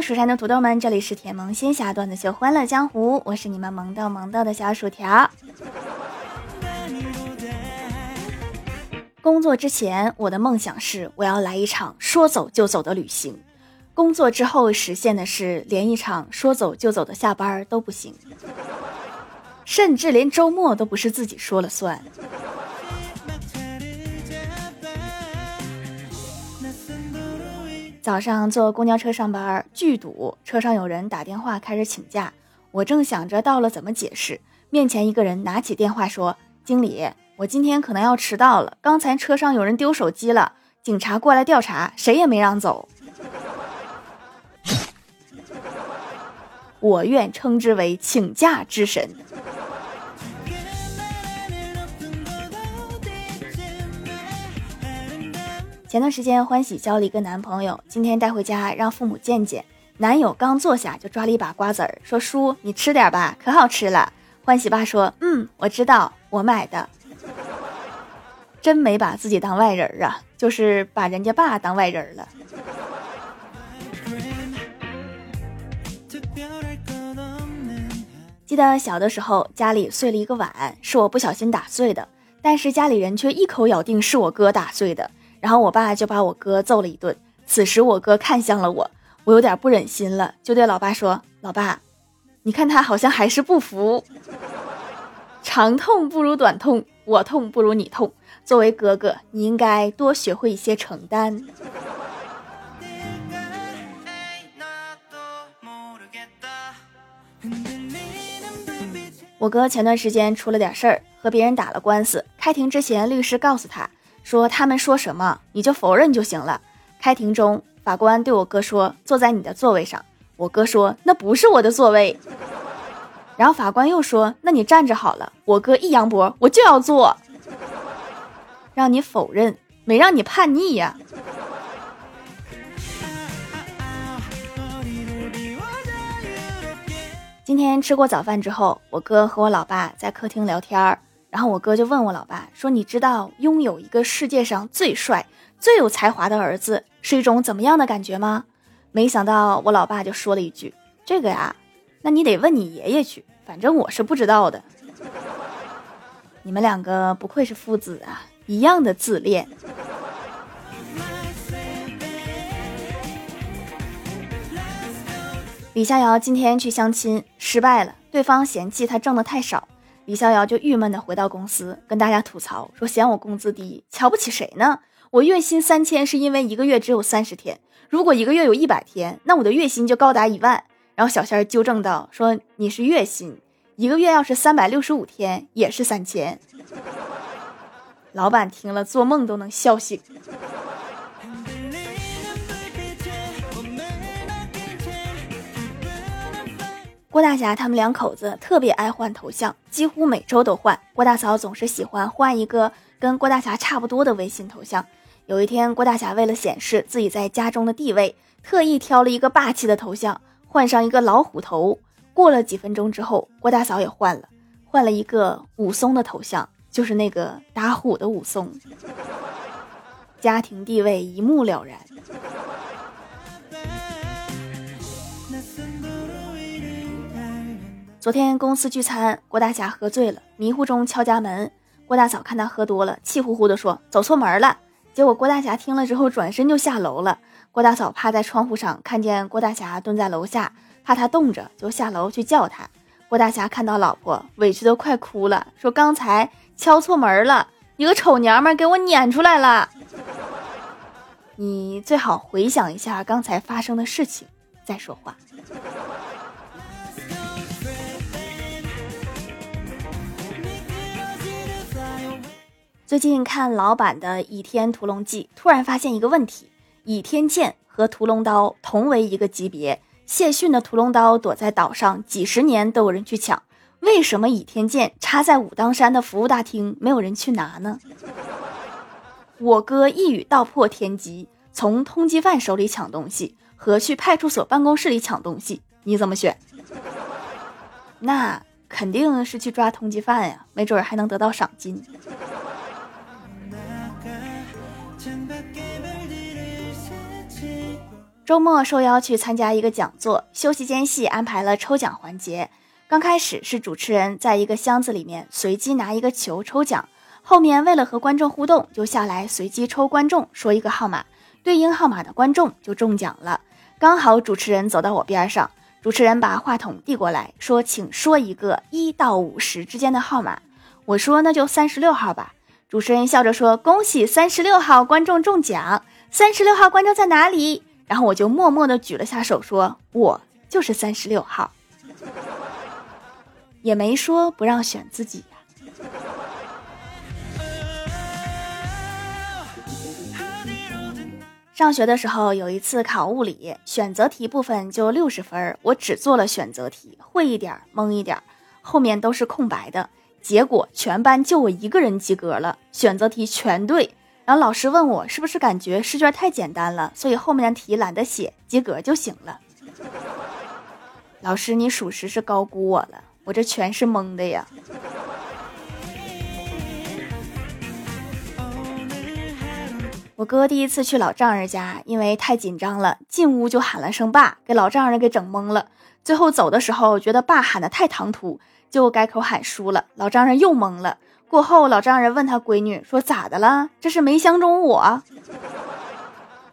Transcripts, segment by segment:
蜀山的土豆们，这里是甜萌仙侠段子秀《欢乐江湖》，我是你们萌豆萌豆的小薯条。工作之前，我的梦想是我要来一场说走就走的旅行；工作之后，实现的是连一场说走就走的下班都不行，甚至连周末都不是自己说了算。早上坐公交车上班，巨堵，车上有人打电话开始请假。我正想着到了怎么解释，面前一个人拿起电话说：“经理，我今天可能要迟到了。刚才车上有人丢手机了，警察过来调查，谁也没让走。我愿称之为请假之神。”前段时间，欢喜交了一个男朋友，今天带回家让父母见见。男友刚坐下，就抓了一把瓜子儿，说：“叔，你吃点吧，可好吃了。”欢喜爸说：“嗯，我知道，我买的。”真没把自己当外人啊，就是把人家爸当外人了。记得小的时候，家里碎了一个碗，是我不小心打碎的，但是家里人却一口咬定是我哥打碎的。然后我爸就把我哥揍了一顿。此时我哥看向了我，我有点不忍心了，就对老爸说：“老爸，你看他好像还是不服。长痛不如短痛，我痛不如你痛。作为哥哥，你应该多学会一些承担。”我哥前段时间出了点事儿，和别人打了官司。开庭之前，律师告诉他。说他们说什么你就否认就行了。开庭中，法官对我哥说：“坐在你的座位上。”我哥说：“那不是我的座位。”然后法官又说：“那你站着好了。”我哥一扬脖：“我就要坐。”让你否认，没让你叛逆呀。今天吃过早饭之后，我哥和我老爸在客厅聊天儿。然后我哥就问我老爸说：“你知道拥有一个世界上最帅、最有才华的儿子是一种怎么样的感觉吗？”没想到我老爸就说了一句：“这个呀，那你得问你爷爷去，反正我是不知道的。”你们两个不愧是父子啊，一样的自恋。李逍遥今天去相亲失败了，对方嫌弃他挣的太少。李逍遥就郁闷的回到公司，跟大家吐槽说：“嫌我工资低，瞧不起谁呢？我月薪三千是因为一个月只有三十天，如果一个月有一百天，那我的月薪就高达一万。”然后小仙儿纠正道：“说你是月薪，一个月要是三百六十五天也是三千。”老板听了做梦都能笑醒。郭大侠他们两口子特别爱换头像，几乎每周都换。郭大嫂总是喜欢换一个跟郭大侠差不多的微信头像。有一天，郭大侠为了显示自己在家中的地位，特意挑了一个霸气的头像，换上一个老虎头。过了几分钟之后，郭大嫂也换了，换了一个武松的头像，就是那个打虎的武松。家庭地位一目了然。昨天公司聚餐，郭大侠喝醉了，迷糊中敲家门。郭大嫂看他喝多了，气呼呼地说：“走错门了。”结果郭大侠听了之后，转身就下楼了。郭大嫂趴在窗户上，看见郭大侠蹲在楼下，怕他冻着，就下楼去叫他。郭大侠看到老婆，委屈的快哭了，说：“刚才敲错门了，一个丑娘们给我撵出来了。”你最好回想一下刚才发生的事情，再说话。最近看老版的《倚天屠龙记》，突然发现一个问题：倚天剑和屠龙刀同为一个级别，谢逊的屠龙刀躲在岛上几十年都有人去抢，为什么倚天剑插在武当山的服务大厅没有人去拿呢？我哥一语道破天机：从通缉犯手里抢东西和去派出所办公室里抢东西，你怎么选？那肯定是去抓通缉犯呀，没准还能得到赏金。周末受邀去参加一个讲座，休息间隙安排了抽奖环节。刚开始是主持人在一个箱子里面随机拿一个球抽奖，后面为了和观众互动，就下来随机抽观众说一个号码，对应号码的观众就中奖了。刚好主持人走到我边上，主持人把话筒递过来说：“请说一个一到五十之间的号码。”我说：“那就三十六号吧。”主持人笑着说：“恭喜三十六号观众中奖！三十六号观众在哪里？”然后我就默默的举了下手，说：“我就是三十六号。”也没说不让选自己呀。上学的时候有一次考物理，选择题部分就六十分，我只做了选择题，会一点蒙一点，后面都是空白的。结果全班就我一个人及格了，选择题全对。然后老师问我是不是感觉试卷太简单了，所以后面的题懒得写，及格就行了。老师，你属实是高估我了。我这全是蒙的呀！我哥第一次去老丈人家，因为太紧张了，进屋就喊了声“爸”，给老丈人给整懵了。最后走的时候，觉得爸喊的太唐突，就改口喊叔了。老丈人又懵了。过后，老丈人问他闺女说：“咋的了？这是没相中我？”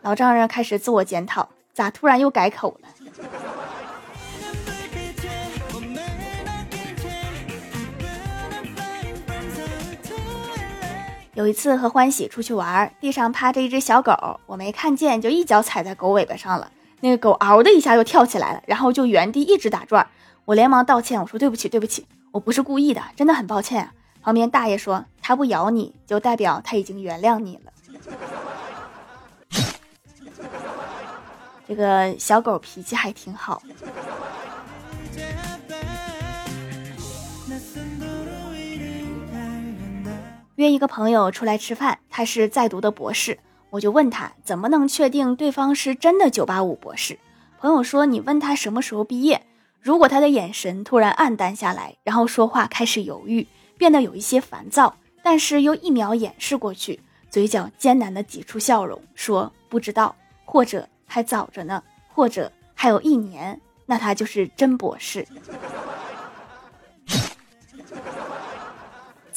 老丈人开始自我检讨，咋突然又改口了？有一次和欢喜出去玩，地上趴着一只小狗，我没看见，就一脚踩在狗尾巴上了。那个狗嗷的一下就跳起来了，然后就原地一直打转。我连忙道歉，我说对不起，对不起，我不是故意的，真的很抱歉。旁边大爷说，它不咬你就代表它已经原谅你了。这个小狗脾气还挺好。约一个朋友出来吃饭，他是在读的博士，我就问他怎么能确定对方是真的九八五博士。朋友说，你问他什么时候毕业，如果他的眼神突然暗淡下来，然后说话开始犹豫，变得有一些烦躁，但是又一秒掩饰过去，嘴角艰难的挤出笑容，说不知道，或者还早着呢，或者还有一年，那他就是真博士。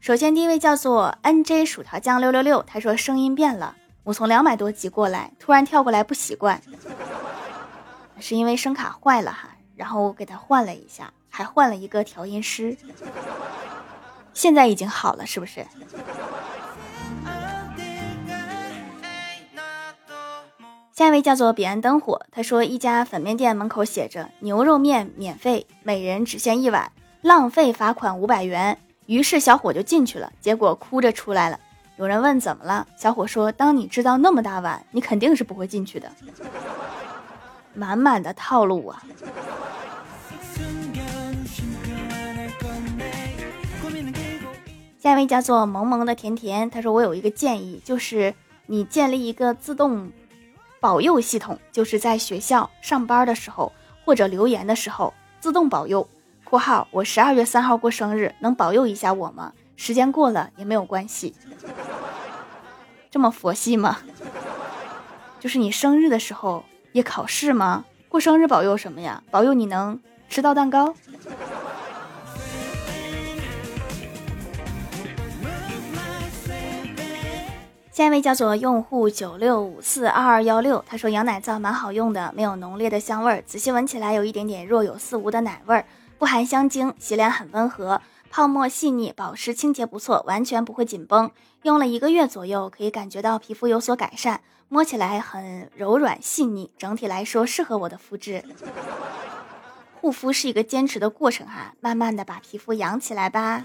首先，第一位叫做 N J 薯条酱六六六，他说声音变了，我从两百多级过来，突然跳过来不习惯，是因为声卡坏了哈，然后我给他换了一下，还换了一个调音师，现在已经好了，是不是？下一位叫做彼岸灯火，他说一家粉面店门口写着牛肉面免费，每人只限一碗，浪费罚款五百元。于是小伙就进去了，结果哭着出来了。有人问怎么了，小伙说：“当你知道那么大碗，你肯定是不会进去的。”满满的套路啊！下一位叫做萌萌的甜甜，他说：“我有一个建议，就是你建立一个自动保佑系统，就是在学校上班的时候或者留言的时候自动保佑。”括号，我十二月三号过生日，能保佑一下我吗？时间过了也没有关系。这么佛系吗？就是你生日的时候也考试吗？过生日保佑什么呀？保佑你能吃到蛋糕。下一位叫做用户九六五四二二幺六，他说羊奶皂蛮好用的，没有浓烈的香味儿，仔细闻起来有一点点若有似无的奶味儿。不含香精，洗脸很温和，泡沫细腻，保湿清洁不错，完全不会紧绷。用了一个月左右，可以感觉到皮肤有所改善，摸起来很柔软细腻，整体来说适合我的肤质。护肤是一个坚持的过程哈，慢慢的把皮肤养起来吧。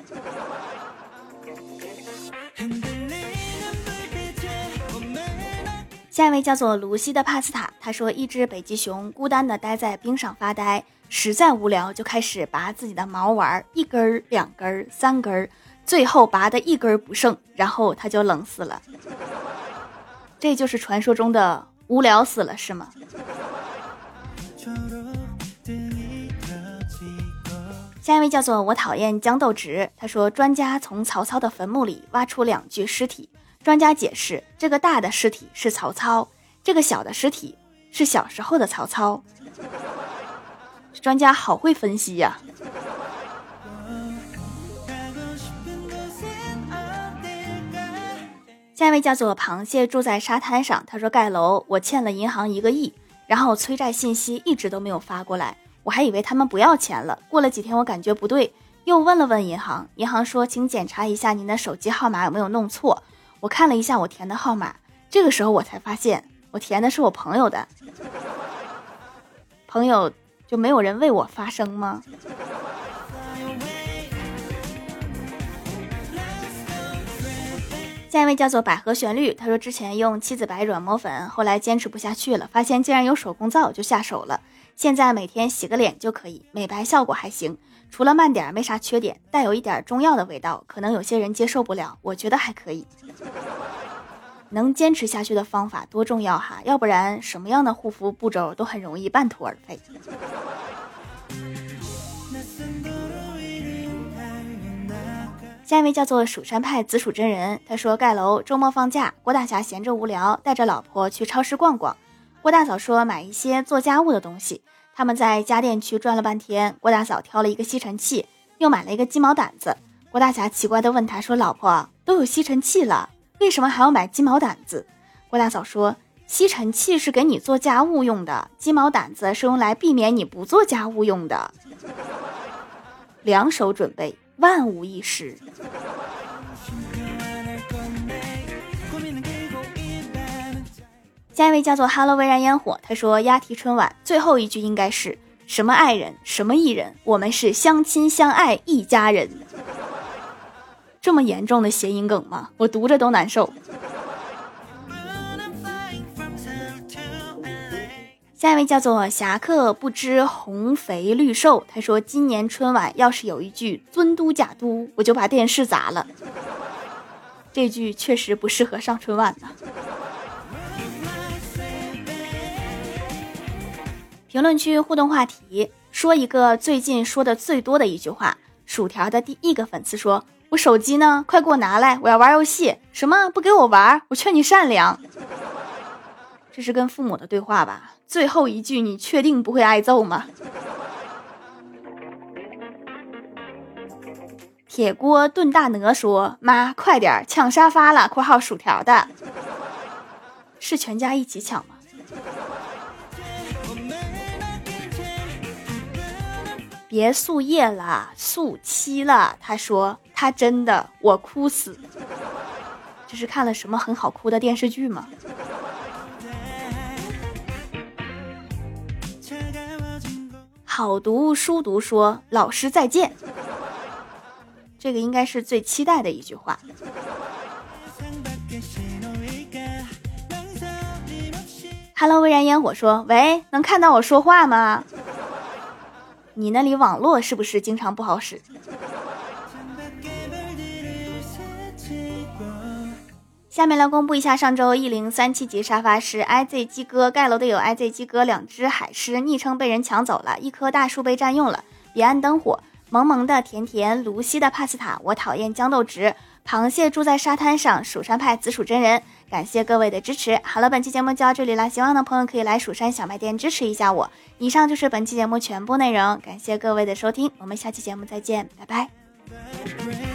下一位叫做卢西的帕斯塔，他说一只北极熊孤单的待在冰上发呆，实在无聊就开始拔自己的毛玩，一根儿、两根儿、三根儿，最后拔的一根儿不剩，然后他就冷死了。这就是传说中的无聊死了，是吗？下一位叫做我讨厌豇豆直，他说专家从曹操的坟墓里挖出两具尸体，专家解释这个大的尸体是曹操，这个小的尸体是小时候的曹操。专家好会分析呀。下一位叫做螃蟹住在沙滩上，他说盖楼我欠了银行一个亿，然后催债信息一直都没有发过来。我还以为他们不要钱了。过了几天，我感觉不对，又问了问银行，银行说，请检查一下您的手机号码有没有弄错。我看了一下我填的号码，这个时候我才发现，我填的是我朋友的。朋友就没有人为我发声吗？下一位叫做百合旋律，他说之前用七子白软膜粉，后来坚持不下去了，发现竟然有手工皂，就下手了。现在每天洗个脸就可以，美白效果还行，除了慢点没啥缺点，带有一点中药的味道，可能有些人接受不了，我觉得还可以。能坚持下去的方法多重要哈，要不然什么样的护肤步骤都很容易半途而废。下一位叫做蜀山派紫薯真人，他说盖楼周末放假，郭大侠闲着无聊，带着老婆去超市逛逛。郭大嫂说买一些做家务的东西，他们在家电区转了半天。郭大嫂挑了一个吸尘器，又买了一个鸡毛掸子。郭大侠奇怪地问他说：“老婆，都有吸尘器了，为什么还要买鸡毛掸子？”郭大嫂说：“吸尘器是给你做家务用的，鸡毛掸子是用来避免你不做家务用的。两手准备，万无一失。”下一位叫做 Hello 微燃烟火，他说押题春晚最后一句应该是什么爱人什么艺人，我们是相亲相爱一家人。这么严重的谐音梗吗？我读着都难受。下一位叫做侠客不知红肥绿瘦，他说今年春晚要是有一句尊嘟假嘟，我就把电视砸了。这句确实不适合上春晚呢。评论区互动话题：说一个最近说的最多的一句话。薯条的第一个粉丝说：“手机呢？快给我拿来，我要玩游戏。”什么？不给我玩？我劝你善良。这是跟父母的对话吧？最后一句，你确定不会挨揍吗？铁锅炖大鹅说：“妈，快点抢沙发了！”（括号薯条的）是全家一起抢吗？别素夜了，素七了。他说他真的，我哭死。这是看了什么很好哭的电视剧吗？好读书读说老师再见。这个应该是最期待的一句话。Hello，微燃烟火说，喂，能看到我说话吗？你那里网络是不是经常不好使？下面来公布一下上周一零三七级沙发是 IZ 鸡哥盖楼的有 IZ 鸡哥两只海狮，昵称被人抢走了，一棵大树被占用了，彼岸灯火。萌萌的甜甜，卢西的帕斯塔，我讨厌豇豆直，螃蟹住在沙滩上，蜀山派紫薯真人，感谢各位的支持。好了，本期节目就到这里了，喜欢的朋友可以来蜀山小卖店支持一下我。以上就是本期节目全部内容，感谢各位的收听，我们下期节目再见，拜拜。